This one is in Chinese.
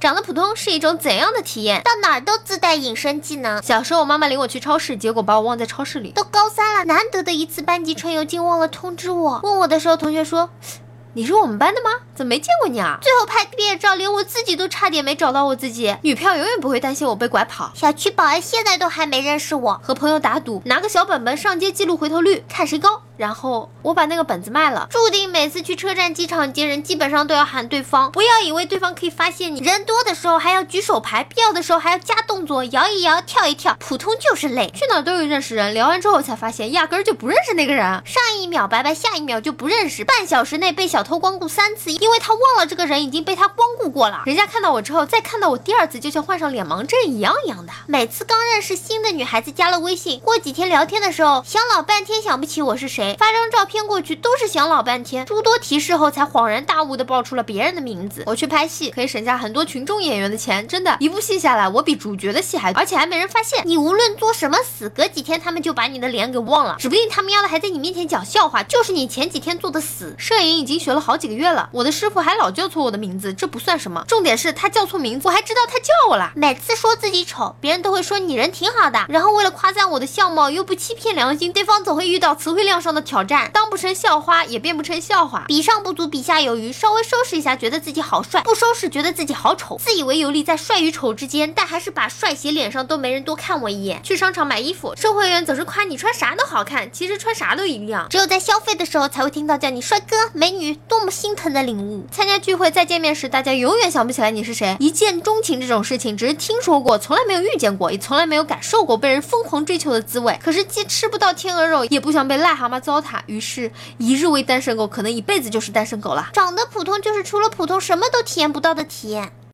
长得普通是一种怎样的体验？到哪儿都自带隐身技能。小时候我妈妈领我去超市，结果把我忘在超市里。都高三了，难得的一次班级春游，竟忘了通知我。问我的时候，同学说。你是我们班的吗？怎么没见过你啊？最后拍毕业照，连我自己都差点没找到我自己。女票永远不会担心我被拐跑。小区保安现在都还没认识我。和朋友打赌，拿个小本本上街记录回头率，看谁高。然后我把那个本子卖了，注定每次去车站、机场接人，基本上都要喊对方。不要以为对方可以发现你，人多的时候还要举手牌，必要的时候还要加动作，摇一摇，跳一跳。普通就是累，去哪都有认识人。聊完之后才发现，压根儿就不认识那个人。上一秒拜拜，下一秒就不认识。半小时内被小偷光顾三次，因为他忘了这个人已经被他光顾过了。人家看到我之后，再看到我第二次，就像患上脸盲症一样一样的。每次刚认识新的女孩子加了微信，过几天聊天的时候，想老半天想不起我是谁，发张照片。过去都是想老半天，诸多提示后才恍然大悟的报出了别人的名字。我去拍戏可以省下很多群众演员的钱，真的，一部戏下来我比主角的戏还，而且还没人发现。你无论做什么死，隔几天他们就把你的脸给忘了，指不定他们要的还在你面前讲笑话，就是你前几天做的死。摄影已经学了好几个月了，我的师傅还老叫错我的名字，这不算什么，重点是他叫错名字，我还知道他叫我了。每次说自己丑，别人都会说你人挺好的，然后为了夸赞我的相貌，又不欺骗良心，对方总会遇到词汇量上的挑战，当不成校花也。变不成笑话，比上不足，比下有余。稍微收拾一下，觉得自己好帅；不收拾，觉得自己好丑。自以为游离在帅与丑之间，但还是把帅写脸上，都没人多看我一眼。去商场买衣服，售货员总是夸你穿啥都好看，其实穿啥都一样。这只有在消费的时候，才会听到叫你帅哥美女，多么心疼的领悟。参加聚会再见面时，大家永远想不起来你是谁。一见钟情这种事情，只是听说过，从来没有遇见过，也从来没有感受过被人疯狂追求的滋味。可是既吃不到天鹅肉，也不想被癞蛤蟆糟蹋，于是一日为单身狗，可能一辈子就是单身狗了。长得普通，就是除了普通什么都体验不到的体验。